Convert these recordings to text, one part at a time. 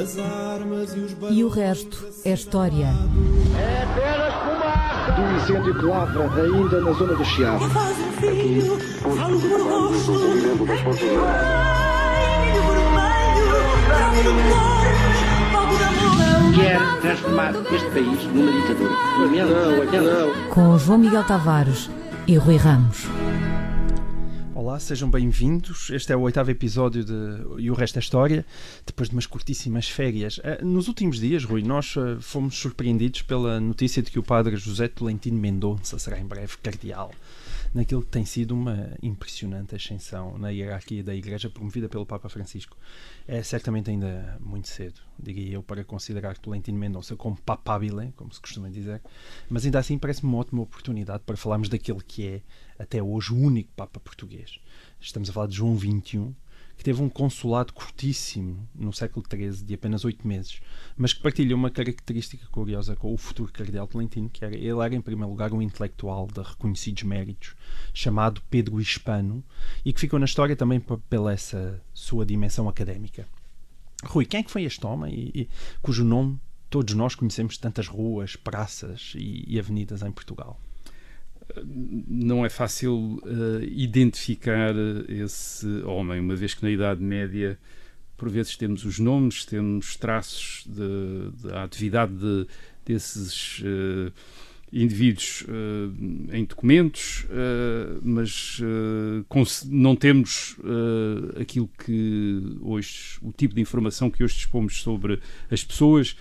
as armas e os E o resto é história. É apenas fumaça! Do incêndio que lavra ainda na zona do Chiado. Fio, falo grosso. Quer transformar este país numa ditadura. Não, não. Com João Miguel Tavares e Rui Ramos. Olá, sejam bem-vindos. Este é o oitavo episódio de E o Resto é História, depois de umas curtíssimas férias. Eh, Nos últimos dias, Rui, nós eh, fomos surpreendidos pela notícia de que o padre José Tolentino Mendonça será em breve cardeal, naquilo que tem sido uma impressionante ascensão na hierarquia da Igreja promovida pelo Papa Francisco. É certamente ainda muito cedo, diria eu, para considerar Tolentino Mendonça como papabile, como se costuma dizer, mas ainda assim parece-me uma ótima oportunidade para falarmos daquele que é, até hoje, o único Papa português. Estamos a falar de João XXI, que teve um consulado curtíssimo no século XIII, de apenas oito meses, mas que partilha uma característica curiosa com o futuro cardeal Tolentino, que era ele era, em primeiro lugar, um intelectual de reconhecidos méritos, chamado Pedro Hispano, e que ficou na história também pela essa sua dimensão académica. Rui, quem é que foi este homem e, e cujo nome todos nós conhecemos tantas ruas, praças e, e avenidas em Portugal? Não é fácil eh, identificar esse homem, uma vez que na Idade Média, por vezes, temos os nomes, temos traços da atividade de- desses eh, indivíduos eh, em documentos, mas não temos aquilo que hoje, o tipo de informação que hoje dispomos sobre as pessoas.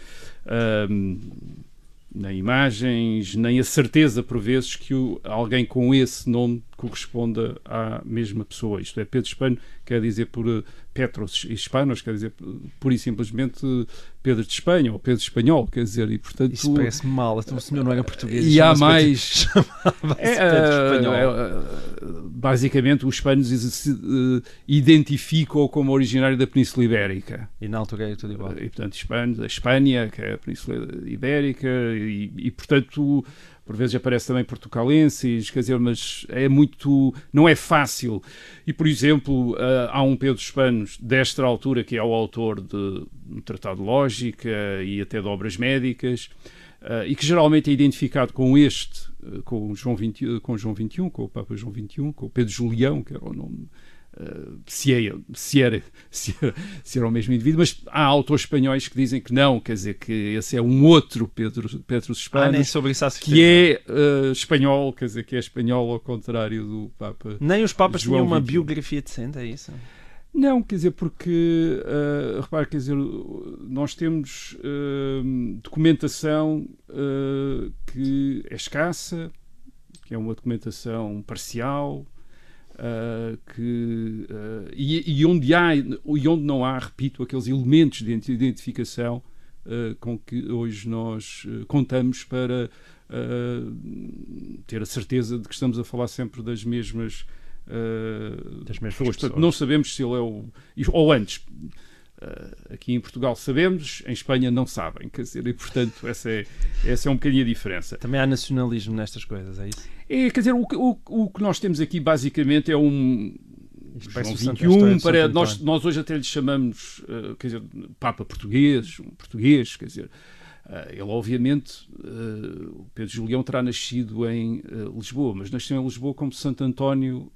Nem imagens, nem a certeza, por vezes, que o- alguém com esse nome corresponda à mesma pessoa. Isto é, Pedro Hispano quer dizer por eh, Petros Hispanos, quer dizer eh, pura e simplesmente eh, Pedro de Espanha ou Pedro Espanhol, quer dizer, e portanto. Isso parece-me mal, então o senhor não era português. E há mais. Pedro- É, Pedro é, basicamente, os hispanos se eh, identificam como originário da Península Ibérica. E na altura era tudo igual. E, portanto, Espanha, a Espanha, que é a Península Ibérica, e, e, portanto, por vezes aparece também portucalenses, quer dizer, mas é muito. não é fácil. E, por exemplo, ah, há um Pedro Hispanos, desta altura, que é o autor de um tratado de lógica e até de obras médicas. ah, e que geralmente é identificado com este, ah, com João, 20, com João XXI, com o Papa João XXI, com o Pedro Julião, que era o nome Uh, se, é, se, era, se, era, se era o mesmo indivíduo, mas há autores espanhóis que dizem que não, quer dizer que esse é um outro Pedro, Pedro Ah, há certeza. que é uh, espanhol, quer dizer, que é espanhol ao contrário do Papa. Nem os papas João tinham uma 21. biografia decente, é isso? Não, quer dizer, porque, uh, repare, quer dizer, nós temos uh, documentação que é escassa, que é uma documentação parcial, Uh, que, uh, e, e onde há e onde não há, repito, aqueles elementos de identi- identificação uh, com que hoje nós contamos para ter a certeza de que estamos a falar sempre das mesmas, Das mesmas pessoas. Portanto, não sabemos se ele é o. Ou antes, aqui em Portugal sabemos, em Espanha não sabem. Quer dizer, e portanto, essa é, essa é um bocadinho a diferença. Também há nacionalismo nestas coisas, é isso? É, quer dizer, o, que- o, o que nós temos aqui basicamente é um. João parece o Santo- a 21, história de para, nós, nós hoje até lhe chamamos, eh, quer dizer, Papa português, um português, quer dizer, eh, ele obviamente, eh, o Pedro Julião terá nascido em eh, Lisboa, mas nasceu em Lisboa como Santo António,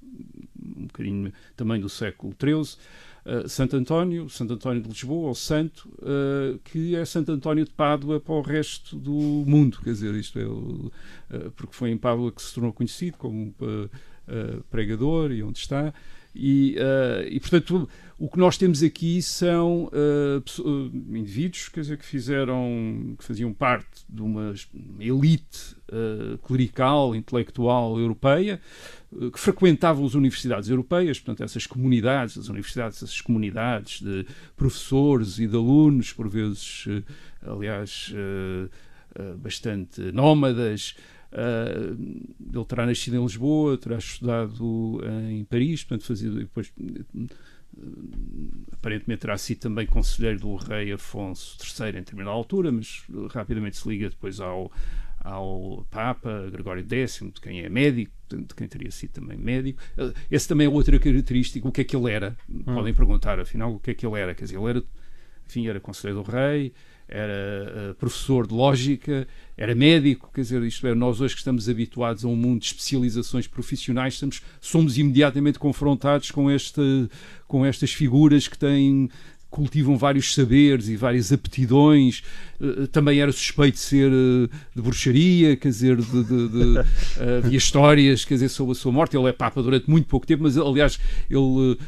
um bocadinho também do século XIII, eh, Santo António, Santo António de Lisboa, ou Santo, eh, que é Santo António de Pádua para o resto do mundo, quer dizer, isto é, eh, porque foi em Pádua que se tornou conhecido como pregador e onde está. E, eh, e, portanto, o que nós temos aqui são eh, indivíduos quer dizer, que fizeram, que faziam parte de uma elite eh, clerical, intelectual europeia, eh, que frequentavam as universidades europeias, portanto, essas comunidades, as universidades, essas comunidades de professores e de alunos, por vezes, aliás, bastante nómadas. Uh, ele terá nascido em Lisboa, terá estudado em Paris, portanto, fazia depois. uh, aparentemente terá sido também conselheiro do rei Afonso III em determinada altura, mas rapidamente se liga depois ao, ao Papa Gregório X, de quem é médico, de quem teria sido também médico. Esse também é outra característica, o que é que ele era? Podem perguntar, afinal, o que é que ele era? Quer dizer, ele era enfim, era conselheiro do rei, era uh, professor de lógica, era médico, quer dizer, isto é, nós hoje que estamos habituados a um mundo de especializações profissionais, estamos, somos imediatamente confrontados com, este, com estas figuras que têm cultivam vários saberes e várias aptidões. Uh, também era suspeito de ser uh, de bruxaria, quer dizer, de, de, de, havia histórias quer dizer, sobre a sua morte. Ele é Papa durante muito pouco tempo, mas aliás, ele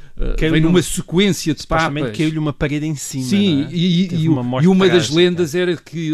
vem numa sequência de papas. caiu-lhe uma parede em cima. Sim, é? e, e, uma e, uma das lendas era que,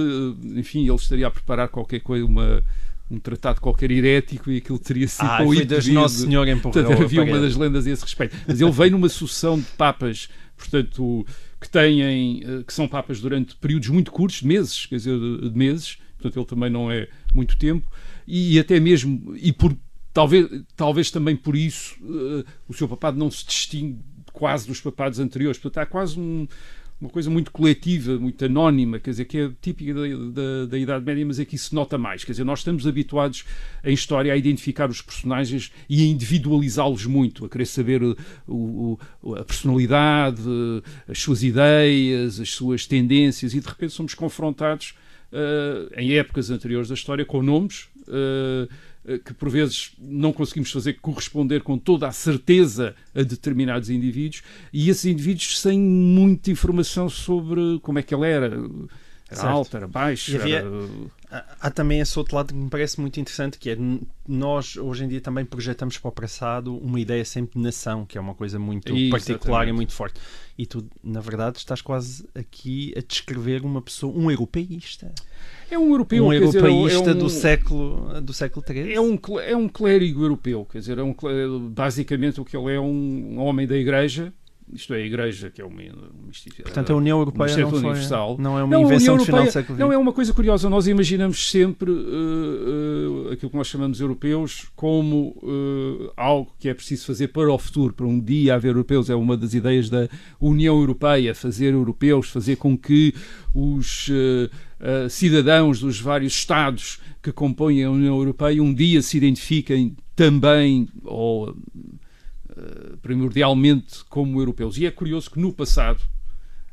enfim, ele estaria a preparar qualquer coisa, uma um tratado qualquer herético e aquilo teria sido ah, com o Nosso Senhor empurrou havia uma das lendas a esse respeito. Mas ele veio numa sucessão de papas portanto, que têm, eh, que são papas durante períodos muito curtos, de meses, quer dizer, de meses, portanto ele também não é muito tempo, e até mesmo, e por, talvez, talvez também por isso, uh, o seu papado não se distingue quase dos papados anteriores, portanto há quase um, uma coisa muito coletiva, muito anónima, quer dizer, que é típica da, da, da, Idade Média, mas é que isso se nota mais. Quer dizer, nós estamos habituados em história a identificar os personagens e a individualizá-los muito, a querer saber o, o, a personalidade, as suas ideias, as suas tendências, e de repente somos confrontados uh, em épocas anteriores da história com nomes. Uh, que por vezes não conseguimos fazer corresponder com toda a certeza a determinados indivíduos e esses indivíduos sem muita informação sobre como é que ele era. Era certo. alto, era baixo. Havia, era... Há também esse outro lado que me parece muito interessante, que é nós hoje em dia também projetamos para o passado uma ideia sempre de nação, que é uma coisa muito particular e muito forte. E tu, na verdade, estás quase aqui a descrever uma pessoa, um europeísta. É um europeu, um europeísta dizer, é um, do século do século XIII. É um é um clérigo europeu, quer dizer, é um basicamente o que ele é um, um homem da Igreja, isto é a Igreja, que é uma, uma Portanto, a União Europeia não, universal. não é uma não, invenção do final do século XX. Não, é uma coisa curiosa. Nós imaginamos sempre uh, uh, aquilo que nós chamamos europeus como uh, algo que é preciso fazer para o futuro, para um dia haver europeus. É uma das ideias da União Europeia, fazer europeus, fazer com que os cidadãos dos vários Estados que compõem a União Europeia um dia se identifiquem também, ou eh, primordialmente como europeus. E é curioso que no passado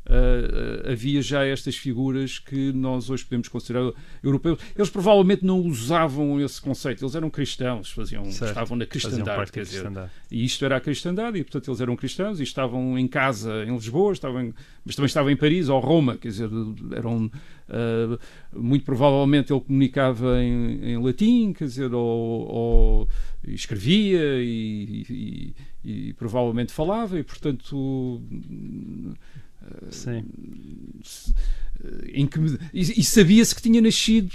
uh, havia já estas figuras que nós hoje podemos considerar europeus. Eles provavelmente não usavam esse conceito, eles eram cristãos, faziam, certo. estavam na cristandade, quer dizer, e isto era a cristandade, e portanto eles eram cristãos e estavam em casa em Lisboa, estavam em, mas também estavam em Paris ou Roma, quer dizer, eram uh, muito provavelmente ele comunicava em, em latim, quer dizer, ou, ou escrevia e, e, e, provavelmente falava e portanto Sim. Em que, e, e sabia-se que tinha nascido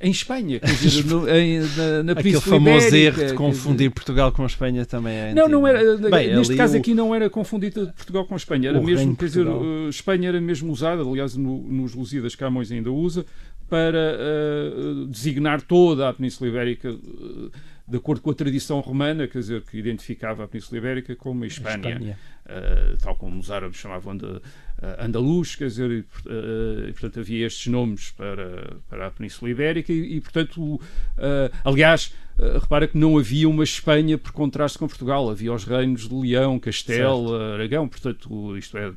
em Espanha, dizer, no, em, na, na Aquele famoso Ibérica, erro de confundir dizer... Portugal com a Espanha também é. Não, não era. Bem, neste caso o... aqui não era confundido Portugal com a Espanha, era o mesmo, quer dizer, Espanha era mesmo usada, aliás, no, nos Lusíadas Camões ainda usa, para uh, designar toda a Península Ibérica. Uh, de acordo com a tradição romana, quer dizer, que identificava a Península Ibérica como a Espanha, uh, tal como os árabes chamavam de uh, Andaluz, quer dizer, e, uh, e, portanto havia estes nomes para, para a Península Ibérica e, e portanto, aliás, repara que não havia uma Espanha por contraste com Portugal, havia os reinos de Leão, Castelo, Aragão, portanto, isto é,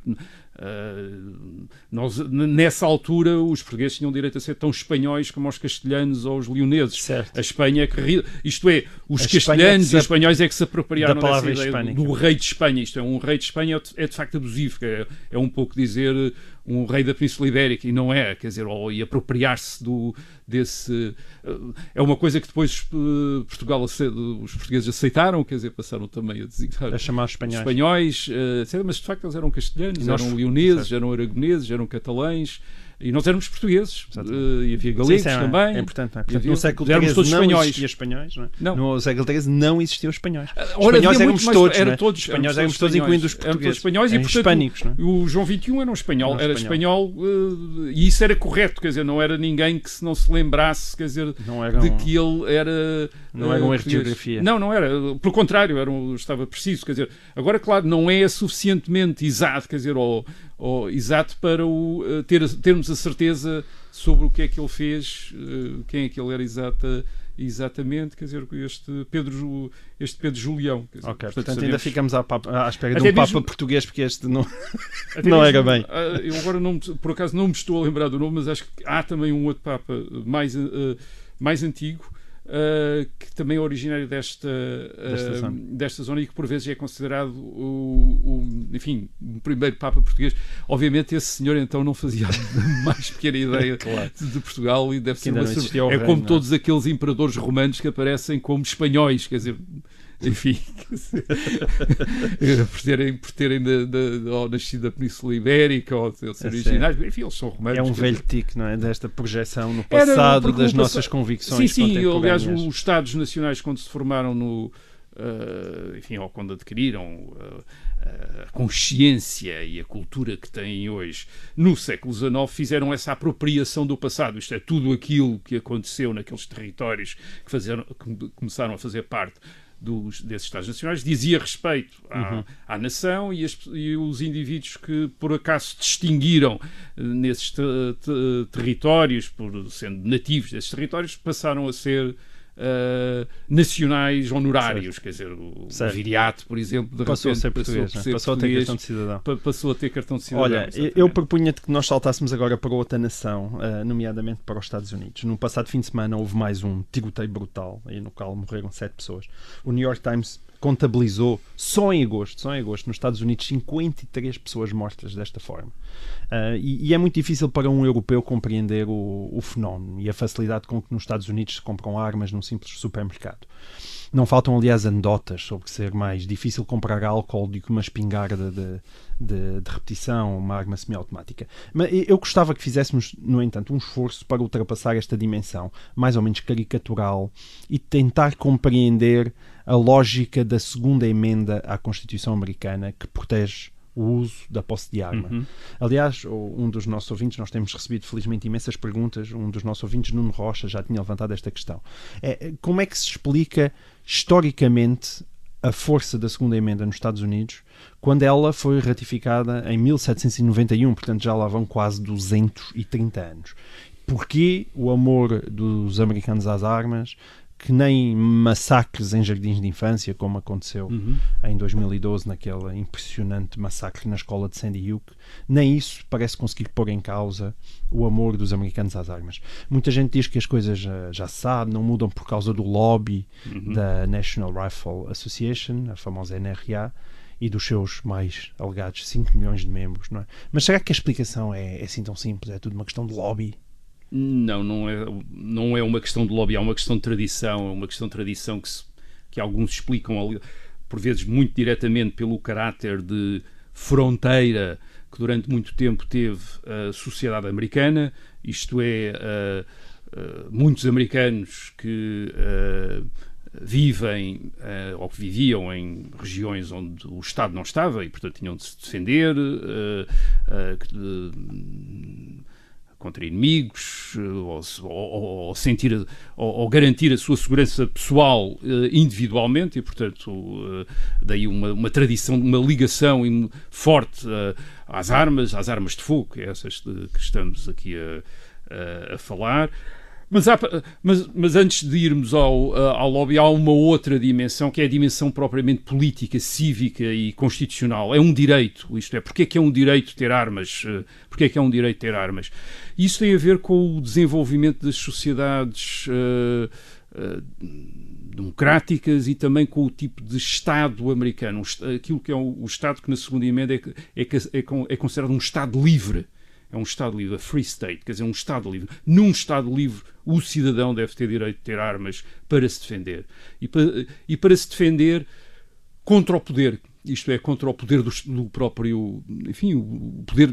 Uh, nós, nessa altura, os portugueses tinham direito a ser tão espanhóis como os castelhanos ou os leoneses. Certo. A Espanha é que. Isto é, os a castelhanos é e os espanhóis é que se apropriaram dessa ideia do, do, rei de Espanha. Isto é, um rei de Espanha é, é de facto abusivo. É, é um pouco dizer um rei da Península Ibérica e não é, quer dizer, ou e apropriar-se do desse eh, é uma coisa que depois uh, Portugal os portugueses aceitaram, quer dizer, passaram também a designar a chamar espanhóis, espanhóis uh, mas de facto eles eram castelhanos, eram leoneses, eram aragoneses, eram catalães e nós éramos portugueses. Uh, e havia galegos sim, sim, é, também. É importante. É? Portanto, no século XIII todos não espanhóis. existia espanhóis. Não, é? não. No século XIII não existiam espanhóis. Uh, ora, espanhóis éramos todos. Era todos espanhóis éramos todos, incluindo os portugueses. Todos espanhóis e, portanto, hispânicos. Não é? O João XXI era um espanhol. Era, espanhol, uh, e isso era correto. Quer dizer, não era ninguém que se não se lembrasse quer dizer, de que ele era. Não era um erro de geografia. Não, não era. Pelo contrário, era um, estava preciso. Quer dizer, agora, claro, não é suficientemente exato, quer dizer, ou, ou exato para o, ter, termos a certeza sobre o que é que ele fez, uh, quem é que ele era exata, exatamente, quer dizer, este Pedro, este Pedro Julião. Dizer, ok, portanto, sabemos, ainda ficamos à, papa, à espera Até de um mesmo- Papa português, porque este não. não mesmo, era bem. ah, Eu agora, não, por acaso, não me estou a lembrar do nome, mas acho que há também um outro Papa mais, ah, mais antigo. Ah, que também é originário desta, ah, Desta zona. desta zona e que por vezes é considerado o, o- enfim, o primeiro Papa português. Obviamente esse senhor então não fazia mais pequena ideia de, de Portugal e deve Que ser uma É reino, como não é? todos aqueles imperadores romanos que aparecem como espanhóis, quer dizer, enfim, por terem, por terem da- da- ou nascido da Península Ibérica ou de ser É originais, enfim, eles são romanos. É um velho tique, não é? Desta projeção no Era, passado porque das no nossas convicções. Sim, sim, aliás, os Estados Nacionais, quando se formaram no. ah, enfim, ou quando adquiriram ah, a consciência e a cultura que têm hoje no século XIX, fizeram essa apropriação do passado. Isto é, tudo aquilo que aconteceu naqueles territórios que, fazeram, que começaram a fazer parte dos, desses Estados Nacionais, dizia respeito à, Uhum. à nação e, as- e os indivíduos que por acaso se distinguiram eh, nesses te- te- territórios, por sendo nativos desses territórios, passaram a ser eh, nacionais honorários. Quer dizer, o Certo. Viriato, por exemplo, de Passou a repente ser português, por não é? passou a ter questão de cidadão. pa- passou a ter cartão de cidadão. Olha, eu exatamente. propunha-te que nós saltássemos agora para outra nação, eh, nomeadamente para os Estados Unidos. No passado fim de semana houve mais um tiroteio brutal, aí no qual morreram sete pessoas. O New York Times contabilizou só em agosto, só em agosto, nos Estados Unidos, 53 pessoas mortas desta forma. Ah, e, e é muito difícil para um europeu compreender o, o fenómeno e a facilidade com que nos Estados Unidos se compram armas num simples supermercado. Não faltam, aliás, anedotas sobre ser mais difícil comprar álcool do que uma espingarda de, de, de repetição, uma arma semiautomática. Mas eu gostava que fizéssemos, no entanto, um esforço para ultrapassar esta dimensão, mais ou menos caricatural, e tentar compreender a lógica da segunda emenda à Constituição Americana que protege o uso da posse de arma. Uhum. Aliás, um dos nossos ouvintes, nós temos recebido felizmente imensas perguntas, um dos nossos ouvintes, Nuno Rocha, já tinha levantado esta questão. É, como é que se explica historicamente a força da segunda emenda nos Estados Unidos quando ela foi ratificada em 1791, portanto já lá vão quase 230 anos. Porquê o amor dos americanos às armas que nem massacres em jardins de infância, como aconteceu Uhum. em 2012, naquele impressionante massacre na escola de Sandy Hook, nem isso parece conseguir pôr em causa o amor dos americanos às armas. Muita gente diz que as coisas já, já se sabe, não mudam por causa do lobby Uhum. da National Rifle Association, a famosa NRA, e dos seus mais alegados 5 milhões de membros, não é? Mas será que a explicação é, é assim tão simples? É tudo uma questão de lobby? Não, não é, não é uma questão de lobby, é uma questão de tradição, é uma questão de tradição que, se- que alguns explicam, ali, por vezes muito diretamente, pelo caráter de fronteira que durante muito tempo teve a sociedade americana, isto é, ah, ah, muitos americanos que ah, vivem ou que viviam em regiões onde o Estado não estava e, portanto, tinham de se defender, que, contra inimigos, eh, ou, ou- ou- sentir, ou, ou garantir a sua segurança pessoal eh, individualmente, e portanto eh, daí uma, uma tradição, uma ligação forte às armas, às armas de fogo, é essas de- que estamos aqui a, a- a falar. Mas, há mas, mas antes de irmos ao, a- ao lobby, há uma outra dimensão, que é a dimensão propriamente política, cívica e constitucional. É um direito, isto é, porque é que é um direito ter armas? Eh, Porque é que é um direito ter armas? Isso tem a ver com o desenvolvimento das sociedades eh, eh, democráticas e também com o tipo de Estado americano. Aquilo que é o, o Estado que na segunda emenda é, é, é é considerado um Estado livre. É um Estado livre, a free state, quer dizer, um Estado livre. Num Estado livre, o cidadão deve ter direito de ter armas para se defender. E para, e para se defender contra o poder. Isto é, contra o poder do, do próprio. Enfim, o poder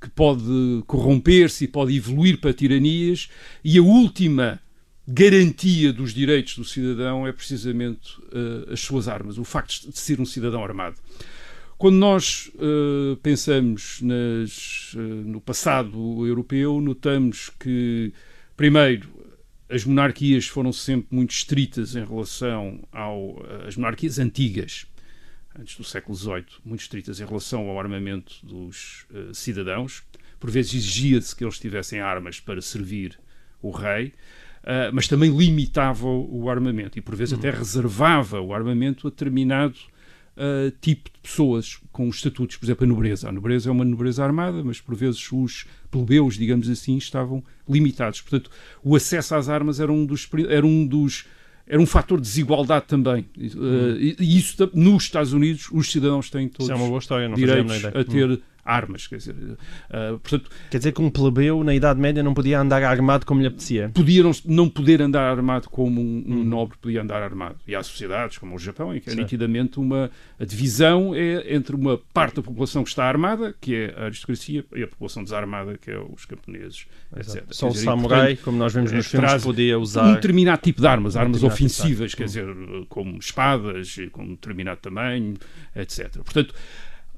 que pode corromper-se e pode evoluir para tiranias. E a última garantia dos direitos do cidadão é precisamente eh, as suas armas, o facto de ser um cidadão armado. Quando nós eh, pensamos nas, eh, no passado europeu, notamos que, primeiro, as monarquias foram sempre muito estritas em relação ao, às monarquias antigas, antes do século XVIII, muito estritas em relação ao armamento dos eh, cidadãos. Por vezes exigia-se que eles tivessem armas para servir o rei. Uh, mas também limitava o, o armamento e por vezes até reservava o armamento a determinado uh, tipo de pessoas com estatutos, por exemplo, a nobreza. A nobreza é uma nobreza armada, mas por vezes os plebeus, digamos assim, estavam limitados. Portanto, o acesso às armas era um dos, era um dos era um fator de desigualdade também. Uh, e, isso nos Estados Unidos os cidadãos têm todos isso é uma boa história, não direitos a ter hum armas. Quer dizer, uh, portanto, quer dizer que um plebeu na Idade Média não podia andar armado como lhe apetecia? Podia não, não poder andar armado como um, um hum. nobre podia andar armado. E há sociedades, como o Japão, em que é nitidamente uma a divisão é entre uma parte da população que está armada, que é a aristocracia, e a população desarmada, que é os camponeses, Exato. etc. Só o samurai, portanto, como nós vemos nos filmes, podia usar... Um determinado tipo de armas, armas ofensivas, quer dizer, como espadas, com determinado tamanho, etc. Portanto,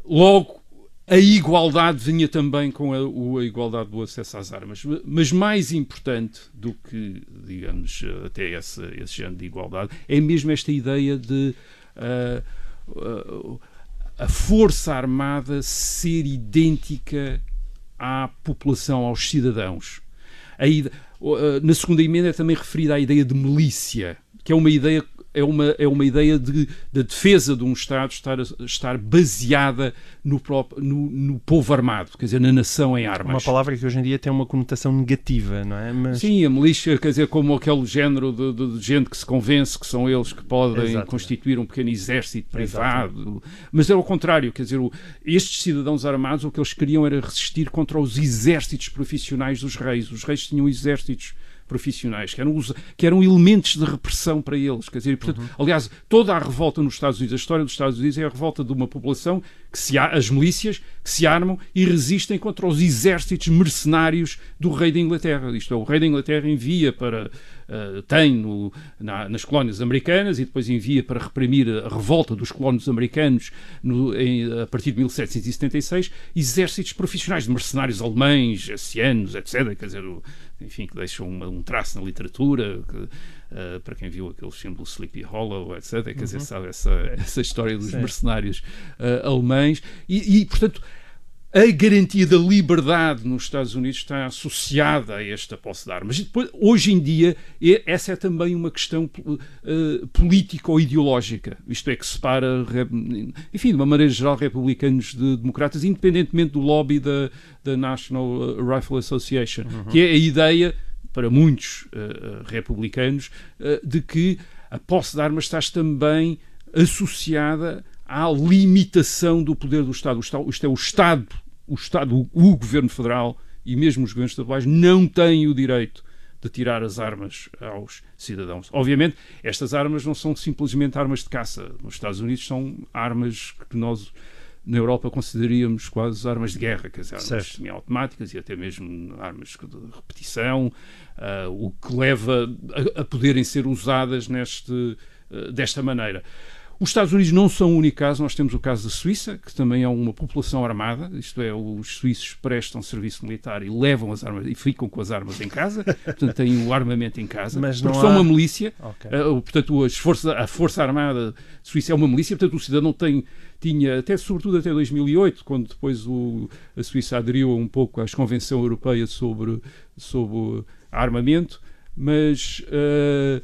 logo a igualdade vinha também com a, a, igualdade do acesso às armas. Mas mais importante do que, digamos, até esse, esse género de igualdade, é mesmo esta ideia de uh, uh, a força armada ser idêntica à população, aos cidadãos. Uh, na segunda emenda é também referida à ideia de milícia, que é uma ideia é uma, é uma ideia de, de defesa de um Estado estar, estar baseada no, próprio, no, no, povo armado, quer dizer, na nação em armas. Uma palavra que hoje em dia tem uma conotação negativa, não é? Mas... Sim, a milícia, quer dizer, como aquele género de, de, de gente que se convence que são eles que podem constituir um pequeno exército privado. Mas é o contrário, quer dizer, estes cidadãos armados o que eles queriam era resistir contra os exércitos profissionais dos reis. Os reis tinham exércitos profissionais, que eram, que eram elementos de repressão para eles. Quer dizer, portanto, uhum. aliás, toda a revolta nos Estados Unidos, a história dos Estados Unidos é a revolta de uma população que se as milícias que se armam e resistem contra os exércitos mercenários do rei da Inglaterra. Isto é, o rei da Inglaterra envia para uh, tem no, na, nas colónias americanas e depois envia para reprimir a revolta dos colonos americanos no, em, a partir de 1776 exércitos profissionais de mercenários alemães, hessianos, etc. Quer dizer, enfim, que deixam um, um traço na literatura. Que, uh, para quem viu aquele filme do Sleepy Hollow, etc. Quer dizer, uhum. sabe essa, essa história dos mercenários uh, alemães. E, e, portanto, a garantia da liberdade nos Estados Unidos está associada a esta posse de armas. Depois, hoje em dia, essa é também uma questão uh, política ou ideológica. Isto é, que separa, enfim, de uma maneira geral, republicanos de democratas, independentemente do lobby da, da National Rifle Association, uhum. que é a ideia, para muitos uh, republicanos, uh, de que a posse de armas está também associada à limitação do poder do Estado. Isto é o Estado o Estado, o, o Governo Federal e mesmo os governos estaduais não têm o direito de tirar as armas aos cidadãos. Obviamente, estas armas não são simplesmente armas de caça. Nos Estados Unidos são armas que nós na Europa consideraríamos quase armas de guerra, quer dizer, armas semiautomáticas e até mesmo armas de repetição, uh, o que leva a, a, poderem ser usadas neste, uh, desta maneira. Os Estados Unidos não são o único caso, nós temos o caso da Suíça, que também é uma população armada, isto é, os suíços prestam serviço militar e levam as armas e ficam com as armas em casa, portanto têm o armamento em casa, Mas não são há... uma milícia, okay. uh, portanto as forças, a Força Armada Suíça é uma milícia, portanto o cidadão tem tinha, até sobretudo até 2008, quando depois o, a Suíça aderiu um pouco à Convenção Europeia sobre, sobre armamento, mas Uh,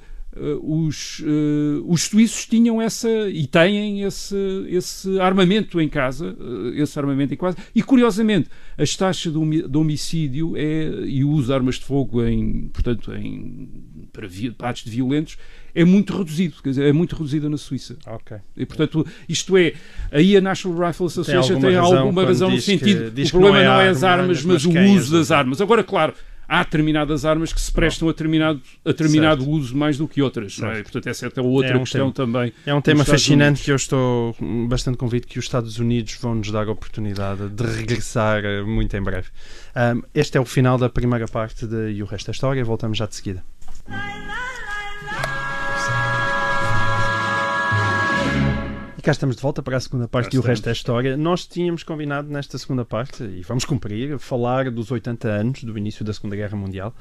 os, uh, os suíços tinham essa e têm esse, esse armamento em casa, uh, esse armamento em casa, e curiosamente as taxas de homicídio é, e o uso de armas de fogo em, portanto, em, para, para atos de violentos é muito reduzido, quer dizer, é muito reduzida na Suíça. Ok. E portanto, isto é, aí a National Rifle Association tem alguma tem razão, alguma razão no sentido, que, o problema não é, não é as armas, mas, mas o uso das armas. Agora, claro, há determinadas armas que se prestam a determinado, a determinado uso mais do que outras. Não é? Portanto, essa é até outra é um questão tema, também. É um tema fascinante Unidos. que eu estou bastante convicto que os Estados Unidos vão nos dar a oportunidade de regressar eh, muito em breve. Um, este é o final da primeira parte de E o Resto da História. Voltamos já de seguida. Cá estamos de volta para a segunda parte e o resto estamos. é história. Nós tínhamos combinado nesta segunda parte, e vamos cumprir, falar dos 80 anos do início da Segunda Guerra Mundial.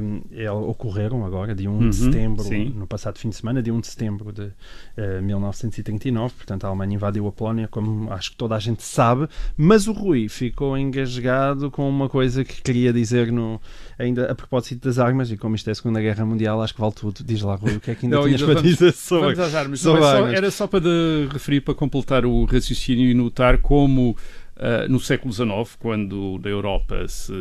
Um, ocorreram agora, de 1 Uhum, de setembro, sim. no passado fim de semana, de 1 de setembro de eh, 1939. Portanto, a Alemanha invadiu a Polónia, como acho que toda a gente sabe. Mas o Rui ficou engasgado com uma coisa que queria dizer no, ainda a propósito das armas, e como isto é a Segunda Guerra Mundial, acho que vale tudo. Diz lá, Rui, o que é que ainda Não, tinhas ainda para vamos- dizer sobre armas. sobre só- armas. era só para de- referir, para completar o raciocínio e notar como ah, no século XIX, quando na Europa se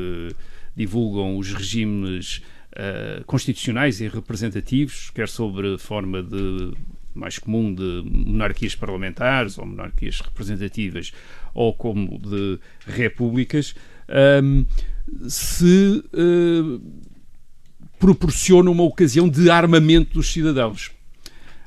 divulgam os regimes ah, constitucionais e representativos, quer sobre forma de mais comum de monarquias parlamentares ou monarquias representativas ou como de repúblicas, ahm, se ah, proporciona uma ocasião de armamento dos cidadãos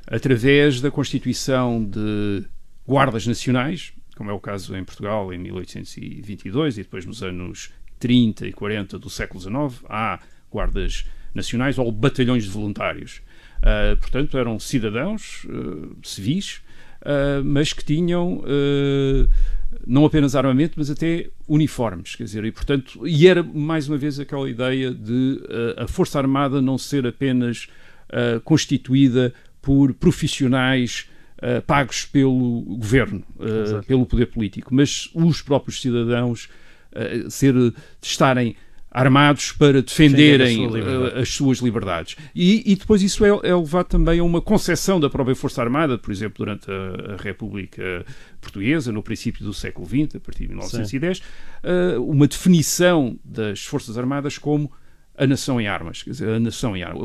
através da constituição de guardas nacionais, como é o caso em Portugal em 1822 e depois nos anos 30 e 40 do século XIX, há guardas nacionais ou batalhões de voluntários. Ah, portanto, eram cidadãos ah, civis, ah, mas que tinham não apenas armamento, mas até uniformes, quer dizer, e portanto, e era mais uma vez aquela ideia de a Força Armada não ser apenas constituída por profissionais ah, pagos pelo governo, Exato. pelo poder político, mas os próprios cidadãos ah, ser, estarem armados para defenderem Defender sua as suas liberdades. E, e depois isso é, é levado também a uma concepção da própria Força Armada, por exemplo, durante a, a República Portuguesa, no princípio do século XX, a partir de 1910, ah, uma definição das Forças Armadas como a nação em armas, quer dizer, a nação em armas.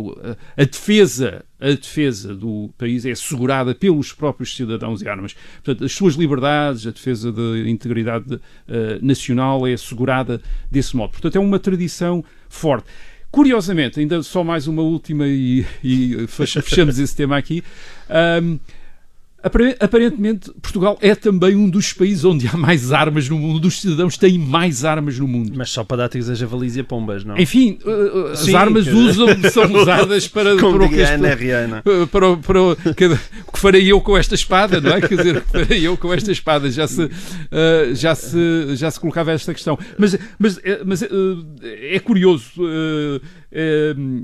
A, defesa, a defesa do país é assegurada pelos próprios cidadãos em armas. Portanto, as suas liberdades, a defesa da integridade eh, nacional é assegurada desse modo. Portanto, é uma tradição forte. Curiosamente, ainda só mais uma última e, e fech- fechamos esse tema aqui. apare- Aparentemente, Portugal é também um dos países onde há mais armas no mundo, dos cidadãos têm mais armas no mundo. Mas só para dar tiros a javalis e a pombas, não? Enfim, uh, uh, as Sim, armas dizer- usam, são usadas para, Como para o que este- uh, para, o- para o que farei eu com esta espada, não é? Quer dizer, o que farei eu com esta espada? Já se, uh, já se, já se colocava esta questão. Mas, mas, mas uh, é curioso.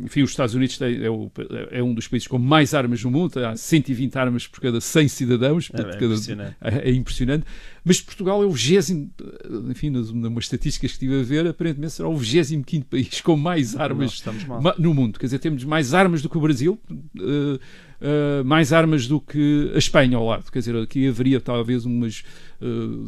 Enfim, os Estados Unidos têm- é, é um dos países com mais armas no mundo, há 120 armas por cada 100 cidadãos, é cada- impressionante. é, é impressionante. Mas Portugal é o 20, enfim, nas estatísticas que estive a ver, aparentemente será o 25 país com mais armas no mundo. Quer dizer, temos mais armas do que o Brasil, eh, eh, mais armas do que a Espanha ao lado. Quer dizer, aqui haveria talvez umas.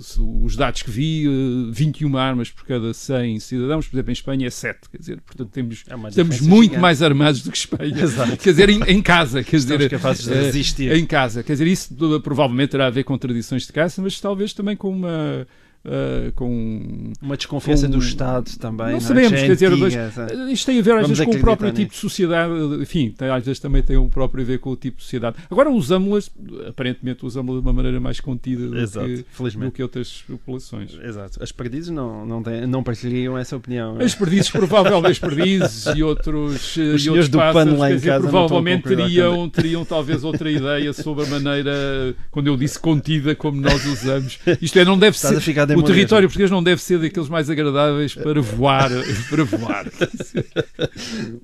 se- os dados que vi, eh, 21 armas por cada 100 cidadãos, por exemplo, em Espanha é 7. Quer dizer, portanto, temos, É estamos muito gigante. mais armados do que Espanha. Exato. Quer dizer, em, em casa. Quer Estamos dizer, capazes de resistir. em casa. Quer dizer, isso provavelmente terá a ver com tradições de caça, mas talvez também com uma. Eh, com Uma desconfiança com- do Estado também. não é? sabemos, é quer dizer, antiga, mas, eh, isto tem a ver às vezes com o próprio tipo nisso. de sociedade, enfim, tem, às vezes também tem o próprio a ver com o tipo de sociedade. Agora usamos-las, aparentemente usamos-las de uma maneira mais contida do, Exato, que, do que outras populações. Exato. As perdizes não, não, têm, não partilham essa opinião. é? As perdizes, provavelmente, as perdizes e outros, eh, Os e outros do pássaros, lá em dizer, casa provavelmente teriam, teriam talvez outra ideia sobre a maneira, quando eu disse contida, como nós usamos. Isto é, não deve Estás a ser. O território português não deve ser daqueles mais agradáveis para voar. Para voar.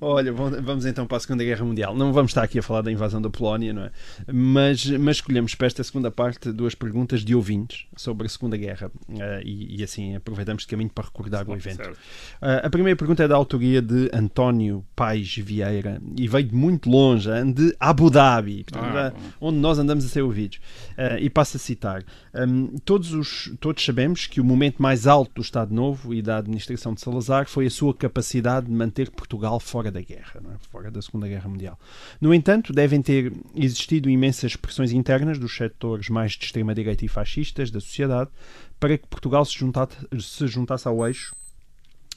Olha, vamos então para a Segunda Guerra Mundial. Não vamos estar aqui a falar da invasão da Polónia, não é? Mas, mas escolhemos para esta segunda parte duas perguntas de ouvintes sobre a Segunda Guerra. Eh, e, e assim aproveitamos de caminho para recordar o evento. Certo. Uh, a primeira pergunta é da autoria de António Pais Vieira e veio de muito longe, de Abu Dhabi, portanto, Ah, onde nós andamos a ser ouvidos. Uh, e passo a citar: um, todos, os, todos sabemos que o momento mais alto do Estado Novo e da administração de Salazar foi a sua capacidade de manter Portugal fora da guerra, é? fora da Segunda Guerra Mundial. No entanto, devem ter existido imensas pressões internas dos setores mais de extrema-direita e fascistas da sociedade para que Portugal se juntasse, se juntasse ao eixo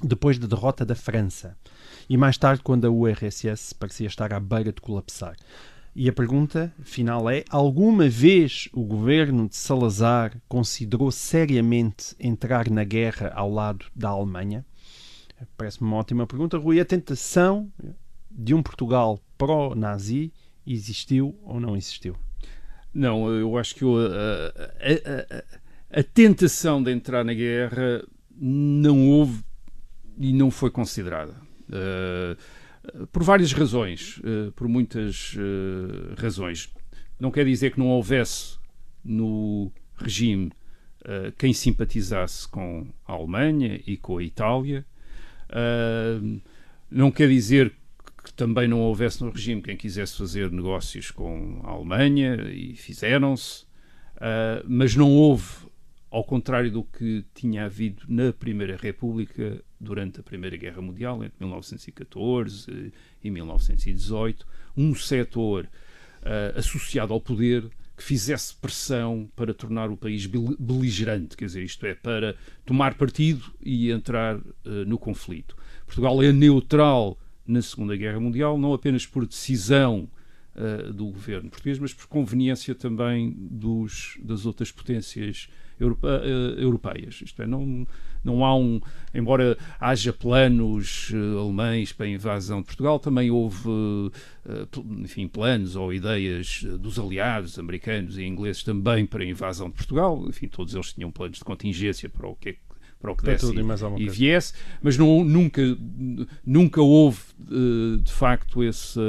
depois da derrota da França e mais tarde quando a URSS parecia estar à beira de colapsar. E a pergunta final é: alguma vez o governo de Salazar considerou seriamente entrar na guerra ao lado da Alemanha? Parece-me uma ótima pergunta, Rui. A tentação de um Portugal pró-nazi existiu ou não existiu? Não, eu acho que eu, a, a, a, a, tentação de entrar na guerra não houve e não foi considerada. Uh, por várias razões, uh, por muitas uh, razões. Não quer dizer que não houvesse no regime quem simpatizasse com a Alemanha e com a Itália. não quer dizer que também não houvesse no regime quem quisesse fazer negócios com a Alemanha e fizeram-se, mas não houve, ao contrário do que tinha havido na Primeira República durante a Primeira Guerra Mundial, entre 1914 e 1918, um setor uh, associado ao poder que fizesse pressão para tornar o país beligerante, quer dizer, isto é, para tomar partido e entrar uh, no conflito. Portugal é neutral na Segunda Guerra Mundial, não apenas por decisão uh, do governo português, mas por conveniência também dos, das outras potências europe, uh, europeias. Isto é, não, não há um. Embora haja planos uh, alemães para a invasão de Portugal, também houve, enfim, planos ou ideias dos aliados americanos e ingleses também para a invasão de Portugal. Enfim, todos eles tinham planos de contingência para o que é que para o que desse e, e viesse, mas não, nunca, nunca houve eh, de facto esse,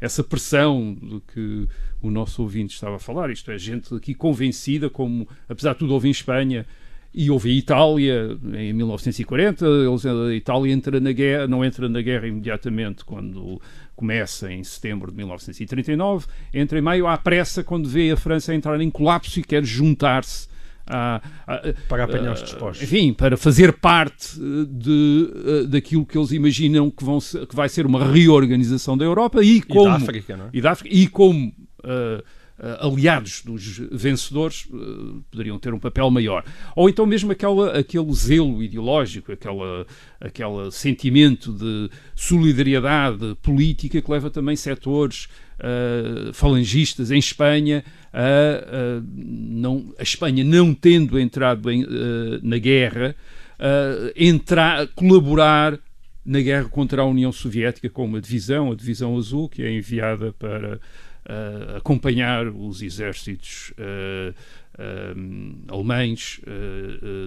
essa pressão de que o nosso ouvinte estava a falar. Isto é, gente aqui convencida, como apesar de tudo houve em Espanha e houve em Itália em 1940. Eles, a Itália entra na guerra, não entra na guerra imediatamente quando começa em setembro de 1939, entra em maio à pressa quando vê a França entrar em colapso e quer juntar-se a, a, para apanhar os dispostos. Enfim, para fazer parte eh, de, eh, daquilo que eles imaginam que, vão que vai ser uma reorganização da Europa e como. E da África, não é? E, da África, e como. Uh, aliados dos vencedores uh, poderiam ter um papel maior. Ou então mesmo aquela, aquele zelo ideológico, aquela, aquele sentimento de solidariedade política que leva também setores uh, falangistas em Espanha a, não, a Espanha não tendo entrado em, uh, na guerra, uh, entrar, colaborar na guerra contra a União Soviética com uma divisão, a Divisão Azul, que é enviada para uh, acompanhar os exércitos alemães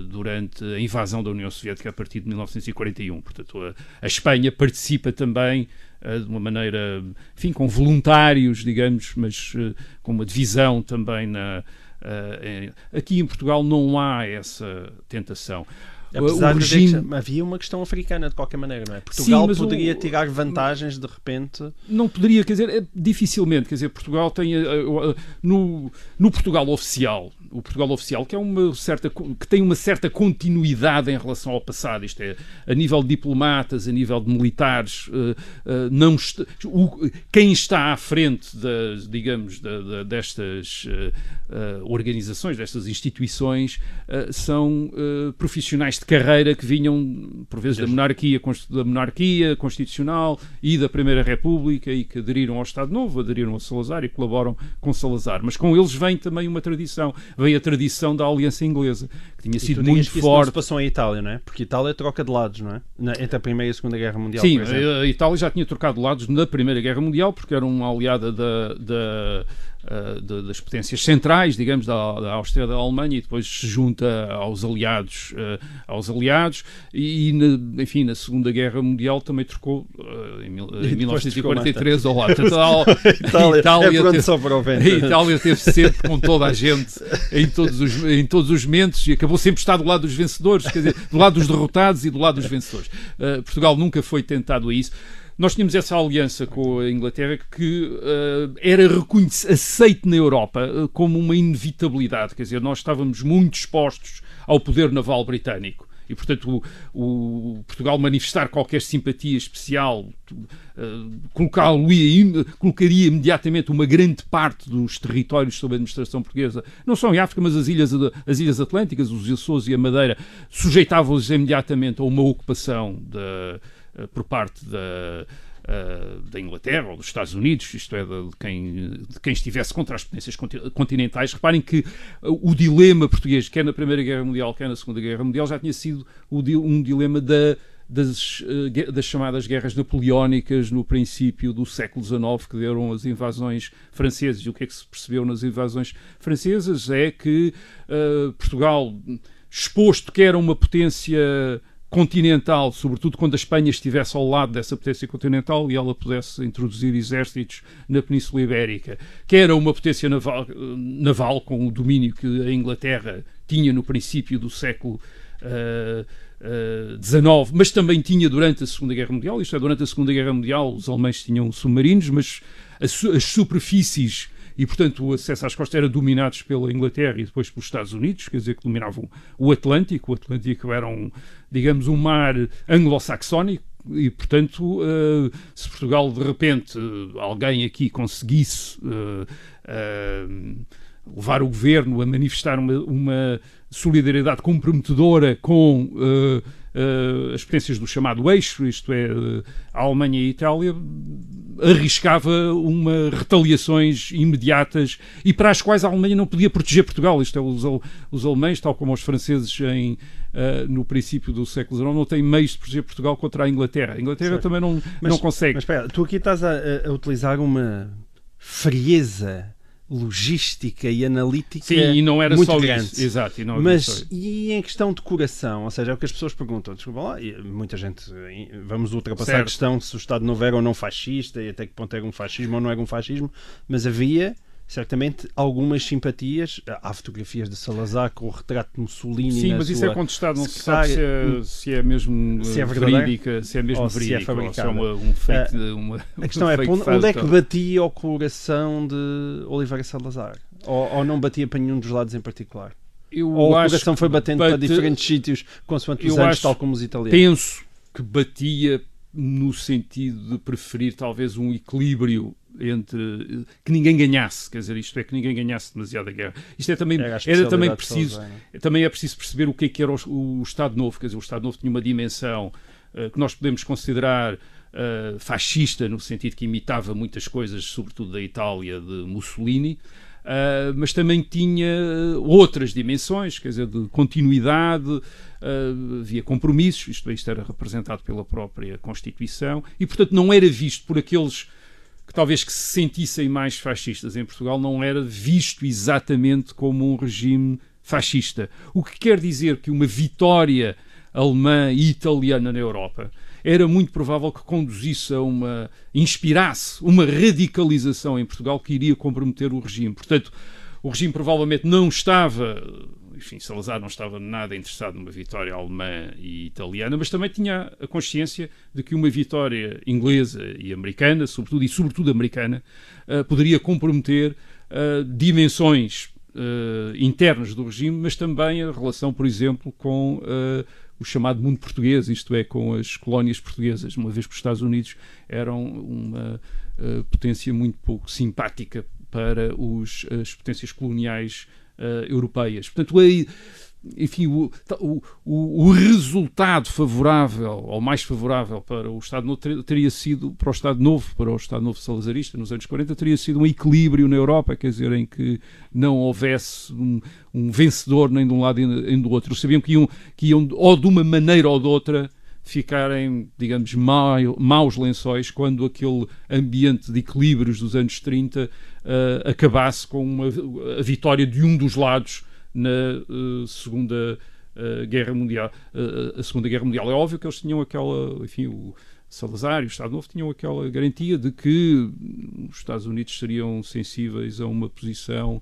durante a invasão da União Soviética a partir de 1941. Portanto, a, a Espanha participa também eh, de uma maneira, enfim, com voluntários, digamos, mas eh, com uma divisão também na. Eh, aqui em Portugal não há essa tentação. Apesar regime... de havia uma questão africana de qualquer maneira, não é? Portugal Sim, poderia o... tirar vantagens de repente. Não poderia, quer dizer, dificilmente, quer dizer, Portugal tem no, no Portugal oficial, o Portugal oficial, que é uma certa que tem uma certa continuidade em relação ao passado. Isto é, a nível de diplomatas, a nível de militares, uh, uh, não está, o, quem está à frente, das, digamos, destas uh, organizações, destas instituições, são profissionais de carreira que vinham, por vezes, da monarquia, da monarquia constitucional e da Primeira República e que aderiram ao Estado Novo, aderiram a Salazar e colaboram com Salazar. Mas com eles vem também uma tradição veio a tradição da aliança inglesa, que tinha sido muito que forte. Isso não passou em Itália, não é? Porque Itália troca de lados, não é? Na, entre a Primeira e a Segunda Guerra Mundial. Sim, a Itália já tinha trocado de lados na Primeira Guerra Mundial, porque era uma aliada da, da uh, de, das potências centrais, digamos, da, da Áustria da Alemanha e depois se junta aos aliados, uh, aos aliados e, na, enfim, na Segunda Guerra Mundial também trocou uh, em, em 1943 ao lado. Itália, Itália, é teve, para o vento. a Itália teve sempre com toda a gente em todos, os, em todos os momentos e acabou sempre estar do lado dos vencedores, quer dizer, do lado dos derrotados e do lado dos vencedores. Portugal nunca foi tentado a isso nós tínhamos essa aliança com a Inglaterra que uh, era aceite na Europa uh, como uma inevitabilidade. Quer dizer, nós estávamos muito expostos ao poder naval britânico. E, portanto, o, o Portugal manifestar qualquer simpatia especial uh, colocaria imediatamente uma grande parte dos territórios sob a administração portuguesa, não só em África, mas as ilhas, as ilhas Atlânticas, os Açores e a Madeira, sujeitavam-os imediatamente a uma ocupação da por parte da, Uh, da Inglaterra ou dos Estados Unidos, isto é, de quem, de quem estivesse contra as potências continentais. Reparem que o dilema português, quer na Primeira Guerra Mundial, quer na Segunda Guerra Mundial, já tinha sido um dilema da das, das chamadas guerras napoleónicas no princípio do século XIX, que deram as invasões francesas. E o que é que se percebeu nas invasões francesas é que uh, Portugal, exposto que era uma potência continental, sobretudo quando a Espanha estivesse ao lado dessa potência continental e ela pudesse introduzir exércitos na Península Ibérica, que era uma potência naval, naval com o domínio que a Inglaterra tinha no princípio do século XIX, uh, uh, mas também tinha durante a Segunda Guerra Mundial. Isto é, durante a Segunda Guerra Mundial os alemães tinham submarinos, mas as, as superfícies e, portanto, o acesso às costas era dominado pela Inglaterra e depois pelos Estados Unidos, quer dizer, que dominavam o Atlântico. O Atlântico era, um, digamos, um mar anglo-saxónico, e portanto uh, se Portugal de repente alguém aqui conseguisse uh, uh, levar o governo a manifestar uma, uma solidariedade comprometedora com as potências do chamado eixo, isto é, a Alemanha e a Itália, arriscava uma retaliações imediatas e para as quais a Alemanha não podia proteger Portugal. Isto é, os, os alemães, tal como os franceses em, uh, no princípio do século XIX, não têm meios de proteger Portugal contra a Inglaterra. A Inglaterra certo. também não, mas, não consegue. Mas espera, tu aqui estás a, a utilizar uma frieza logística e analítica Sim, e não era muito só grande. Isso. Exato, e não Mas e em questão de coração? Ou seja, é o que as pessoas perguntam. Desculpa lá, muita gente, vamos ultrapassar certo. a questão se o Estado Novo era ou não fascista e até que ponto era um fascismo ou não era um fascismo, mas havia certamente algumas simpatias. Há fotografias de Salazar com o retrato de Mussolini. Sim, mas isso é contestado, não se sabe se é, se é mesmo se é verídica, se é mesmo verídica, se é ou se é uma, um fake. Uh, uma, a questão é, onde, onde é que batia o coração de Oliveira Salazar? Ou, ou não batia para nenhum dos lados em particular? Eu ou o coração foi batendo bate... para diferentes sítios, consoante os anos, tal como os italianos? Penso que batia no sentido de preferir talvez um equilíbrio entre que ninguém ganhasse, quer dizer, isto é que ninguém ganhasse demasiada guerra. Isto é também era, era também preciso, é? também é preciso perceber o que é que era o, o, Estado Novo, quer dizer, o Estado Novo tinha uma dimensão uh, que nós podemos considerar uh, fascista no sentido que imitava muitas coisas, sobretudo da Itália de Mussolini. Uh, mas também tinha outras dimensões, quer dizer, de continuidade, uh, havia compromissos, isto, isto era representado pela própria Constituição, e portanto não era visto por aqueles que talvez que se sentissem mais fascistas em Portugal, não era visto exatamente como um regime fascista. O que quer dizer que uma vitória alemã e italiana na Europa era muito provável que conduzisse a uma. inspirasse uma radicalização em Portugal que iria comprometer o regime. Portanto, o regime provavelmente não estava enfim, Salazar não estava nada interessado numa vitória alemã e italiana, mas também tinha a consciência de que uma vitória inglesa e americana, sobretudo e sobretudo americana, uh, poderia comprometer uh, dimensões uh, internas do regime, mas também a relação, por exemplo, com o chamado mundo português, isto é, com as colónias portuguesas, uma vez que os Estados Unidos eram uma potência muito pouco simpática para os, as potências coloniais uh, europeias. Portanto, enfim, o, o, o, resultado favorável, ou mais favorável para o Estado Novo, teria sido, para o Estado Novo, para o Estado Novo salazarista, nos anos 40, teria sido um equilíbrio na Europa, quer dizer, em que não houvesse um, um vencedor nem de um lado nem do outro. Sabiam que iam, que iam, ou de uma maneira ou de outra, ficarem, digamos, maus lençóis quando aquele ambiente de equilíbrios dos anos 30 uh, acabasse com uma, a vitória de um dos lados na uh, Segunda uh, Guerra Mundial. a Segunda Guerra Mundial. É óbvio que eles tinham aquela, enfim, o Salazar e o Estado Novo tinham aquela garantia de que os Estados Unidos seriam sensíveis a uma posição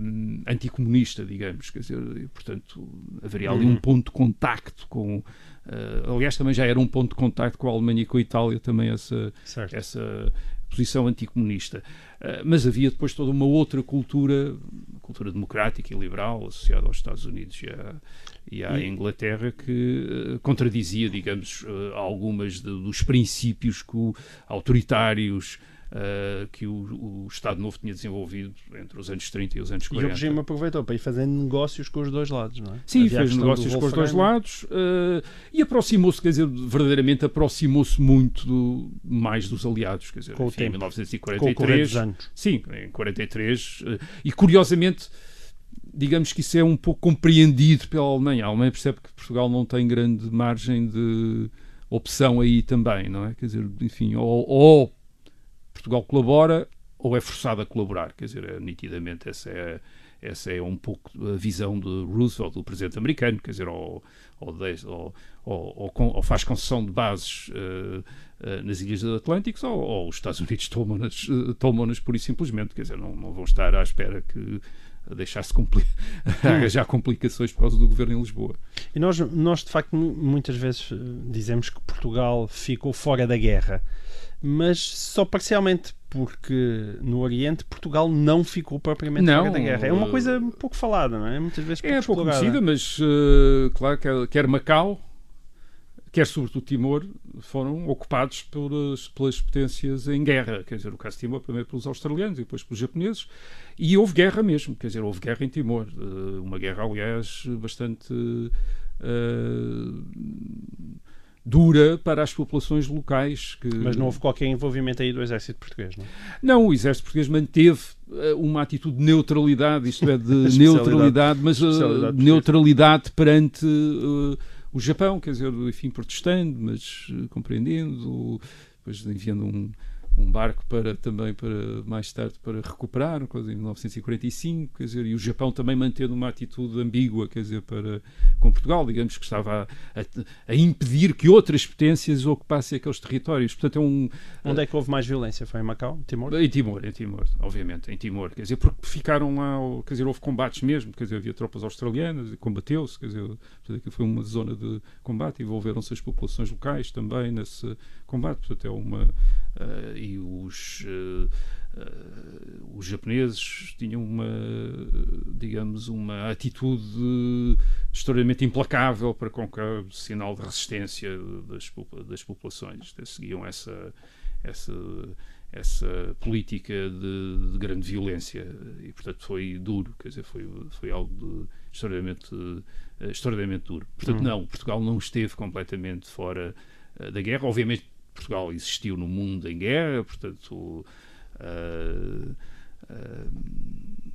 um, anticomunista, digamos, quer dizer, e, portanto haveria ali uhum. um ponto de contacto com, uh, aliás também já era um ponto de contacto com a Alemanha e com a Itália também essa, essa posição anticomunista. Uh, mas havia depois toda uma outra cultura, cultura democrática e liberal associada aos Estados Unidos e à, e à Inglaterra que uh, contradizia, digamos, algumas de, dos princípios que autoritários uh, que o, o, Estado Novo tinha desenvolvido entre os anos 30 e os anos 40. E o regime aproveitou para ir fazendo negócios com os dois lados, não é? Sim, Havia fez negócios com os dois lados uh, e aproximou-se, quer dizer, verdadeiramente aproximou-se muito do, mais dos aliados, quer dizer, com enfim, em 1943. Com o Sim, em 43. Uh, e curiosamente digamos que isso é um pouco compreendido pela Alemanha. A Alemanha percebe que Portugal não tem grande margem de opção aí também, não é? Quer dizer, enfim, ou, ou Portugal colabora ou é forçado a colaborar. Quer dizer, é, nitidamente essa é, essa é um pouco a visão de Roosevelt, do presidente americano, quer dizer, ou, ou, ou, ou, faz concessão de bases uh, uh, nas ilhas do Atlântico, ou, os Estados Unidos tomam-nas uh, tomam pura e simplesmente, quer dizer, não, não vão estar à espera que deixar-se compli já complicações por causa do governo em Lisboa. E nós, nós, de facto, muitas vezes dizemos que Portugal ficou fora da guerra, mas só parcialmente, porque no Oriente Portugal não ficou propriamente não, fora da guerra. É uma coisa pouco falada, não é? Muitas vezes pouco É pouco conhecida, mas uh, claro, quer, quer Macau, quer sobretudo Timor, foram ocupados pelas, pelas potências em guerra. Quer dizer, o caso de Timor, primeiro pelos australianos e depois pelos japoneses. E houve guerra mesmo, quer dizer, houve guerra em Timor. Uh, uma guerra, aliás, bastante. Uh, dura para as populações locais. Que... Mas não houve qualquer envolvimento aí do exército português, não? Não, o exército português manteve uh, uma atitude de neutralidade, isto é, de neutralidade, mas uh, neutralidade perante uh, o Japão, quer dizer, enfim, protestando, mas compreendendo, depois enviando um um barco para também para mais tarde para recuperar, coisa em 1945, quer dizer, e o Japão também mantendo uma atitude ambígua, quer dizer, para com Portugal, digamos que estava a, a, a impedir que outras potências ocupassem aqueles territórios. Portanto, é um Onde é que houve mais violência? Foi em Macau, em Timor? Em Timor, em Timor, obviamente, em Timor, quer dizer, porque ficaram lá, quer dizer, houve combates mesmo, quer dizer, havia tropas australianas, combateu-se, quer dizer, portanto, foi uma zona de combate, envolveram-se as populações locais também nesse combate, portanto, é uma uh, e os, uh, os japoneses tinham uma, digamos, uma atitude extremamente implacável para qualquer sinal de resistência das, das populações. Seguiam essa, essa, essa política de, de, grande violência e, portanto, foi duro, quer dizer, foi, foi algo de, extraordinariamente, extraordinariamente duro. Portanto, hum. não, Portugal não esteve completamente fora da guerra. Obviamente, Portugal existiu no mundo em guerra, portanto, uh, uh,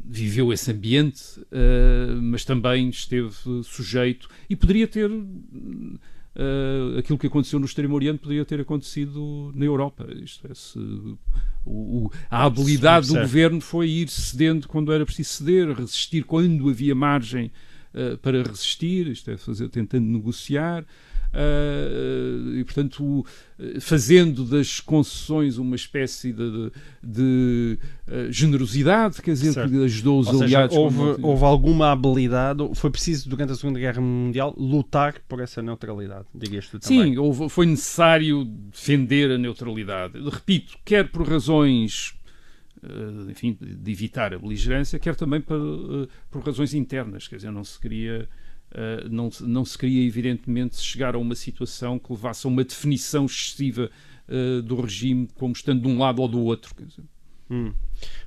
viveu esse ambiente, uh, mas também esteve sujeito e poderia ter. aquilo que aconteceu no Extremo Oriente poderia ter acontecido na Europa. Isto é, se, o, o, a habilidade do governo foi ir cedendo quando era preciso ceder, resistir quando havia margem para resistir, isto é, fazer, tentando negociar. Uh, e, portanto, fazendo das concessões uma espécie de, de, de uh, generosidade, quer dizer, certo. que ajudou os Ou aliados. Seja, houve, houve alguma habilidade, foi preciso, durante a Segunda Guerra Mundial, lutar por essa neutralidade, digas tu também. Sim, houve, foi necessário defender a neutralidade. Repito, quer por razões enfim, de evitar a beligerância, quer também por, por razões internas, quer dizer, não se queria Uh, não, não se queria, evidentemente, chegar a uma situação que levasse a uma definição excessiva uh, do regime como estando de um lado ou do outro. Hum.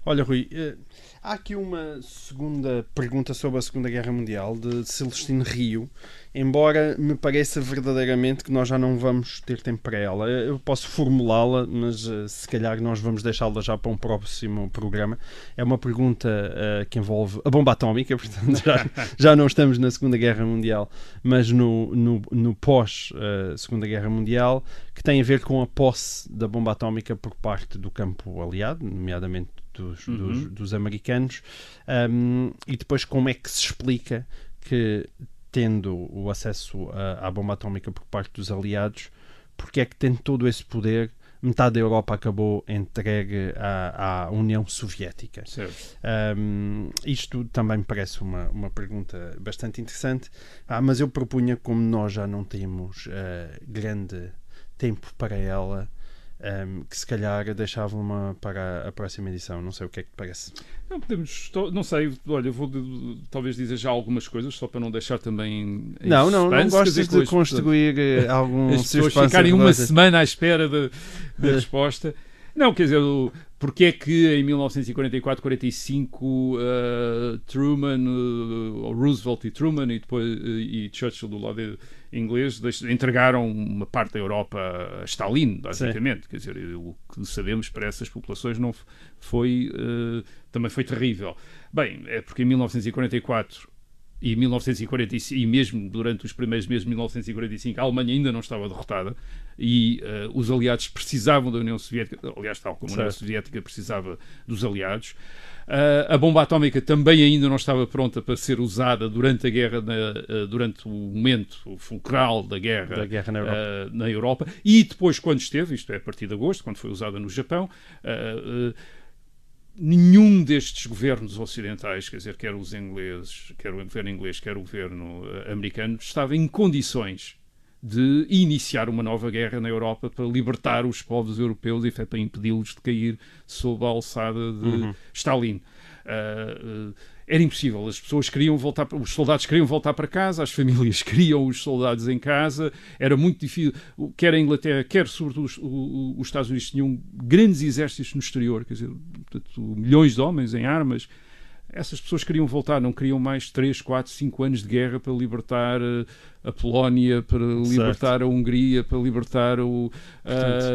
Olha, Rui, uh, há aqui uma segunda pergunta sobre a Segunda Guerra Mundial de Celestino Rio, embora me pareça verdadeiramente que nós já não vamos ter tempo para ela. Eu posso formulá-la, mas uh, se calhar nós vamos deixá-la já para um próximo programa. É uma pergunta uh, que envolve a bomba atómica, portanto já, já não estamos na Segunda Guerra Mundial, mas no, no, no pós-Segunda uh, Guerra Mundial, que tem a ver com a posse da bomba atómica por parte do campo aliado, nomeadamente dos, uhum. dos, dos americanos, um, e depois como é que se explica que tendo o acesso à bomba atómica por parte dos aliados, porque é que tendo todo esse poder, metade da Europa acabou entregue à, à União Soviética? Um, isto também me parece uma, uma pergunta bastante interessante, ah, mas eu propunha, como nós já não temos uh, grande tempo para ela, um, que se calhar deixavam uma para a próxima edição. Não sei o que é que te parece. Não podemos, não sei, olha, vou talvez dizer já algumas coisas, só para não deixar também. não, não, não gostas de construir eh, algum As pessoas ficarem uma semana à espera da resposta. Não, quer dizer, porque é que em 1944, 45 uh, Truman, uh, Roosevelt e Truman e depois uh, e Churchill do lado de, inglês entregaram uma parte da Europa a Stalin, basicamente. Sim. Quer dizer, o que sabemos para essas populações não foi, uh, também foi terrível. Bem, é porque em 1944 e 1945 e mesmo durante os primeiros meses de 1945 a Alemanha ainda não estava derrotada e uh, os aliados precisavam da União Soviética, aliás tal como a União Soviética precisava dos aliados. Uh, a bomba atómica também ainda não estava pronta para ser usada durante a guerra, na, uh, durante o momento fulcral da guerra, da guerra na, Europa. Uh, na, Europa. E depois, quando esteve, isto é a partir de agosto, quando foi usada no Japão, nenhum destes governos ocidentais, quer dizer, quer os ingleses, quer o governo inglês, quer o governo americano, estava em condições de iniciar uma nova guerra na Europa para libertar os povos europeus e para impedi-los de cair sob a alçada de uhum. Stalin. Uh, uh, era impossível. As pessoas queriam voltar, os soldados queriam voltar para casa, as famílias queriam os soldados em casa. Era muito difícil. Quer a Inglaterra, quer sobretudo os, os Estados Unidos tinham grandes exércitos no exterior, quer dizer, portanto, milhões de homens em armas essas pessoas queriam voltar, não queriam mais 3, 4, 5 anos de guerra para libertar uh, a Polónia, para certo. libertar a Hungria, para libertar o. Uh,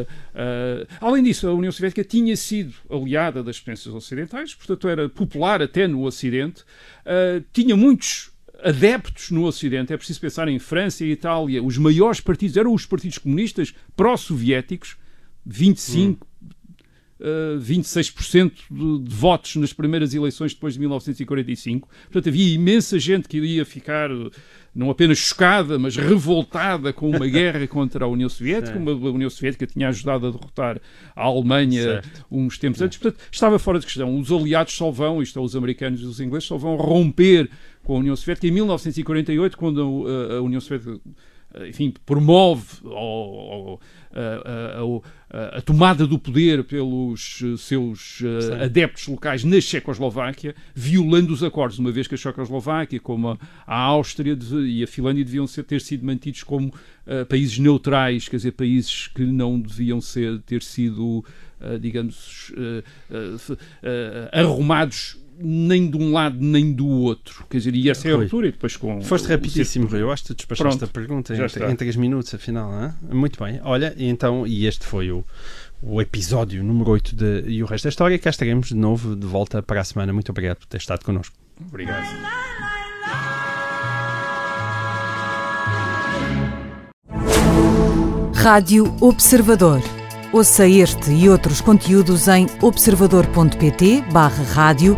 uh, além disso, a União Soviética tinha sido aliada das potências ocidentais, portanto era popular até no Ocidente, tinha muitos adeptos no Ocidente. É preciso pensar em França e Itália. Os maiores partidos eram os partidos comunistas pró-soviéticos, 25, hum uh, 26% de, de, votos nas primeiras eleições depois de 1945. Portanto, havia imensa gente que iria ficar não apenas chocada, mas revoltada com uma guerra contra a União Soviética, uma a União Soviética tinha ajudado a derrotar a Alemanha certo. uns tempos antes. Portanto, estava fora de questão. Os aliados só vão, isto é, os americanos e os ingleses, só vão romper com a União Soviética em 1948, quando a, a União Soviética enfim, promove ou, a, a, a, tomada do poder pelos eh, seus uh, adeptos locais na Checoslováquia, violando os acordos, uma vez que a Checoslováquia, como a, a Áustria e a Finlândia deviam ser, ter sido mantidos como uh, países neutrais, quer dizer, países que não deviam ser, ter sido, uh, digamos, arrumados nem de um lado nem do outro. Quer dizer, e essa é a altura e depois com. Foste rapidíssimo, Rui. Eu acho que tu despachaste Pronto, a pergunta em, em 3 minutos, afinal. Hein? Muito bem. Olha, então, e este foi o, o episódio número 8 de E o Resto da História. Cá estaremos de novo de volta para a semana. Muito obrigado por ter estado connosco. Obrigado. Rádio Observador. Ouça este e outros conteúdos em observador.pt/barra rádio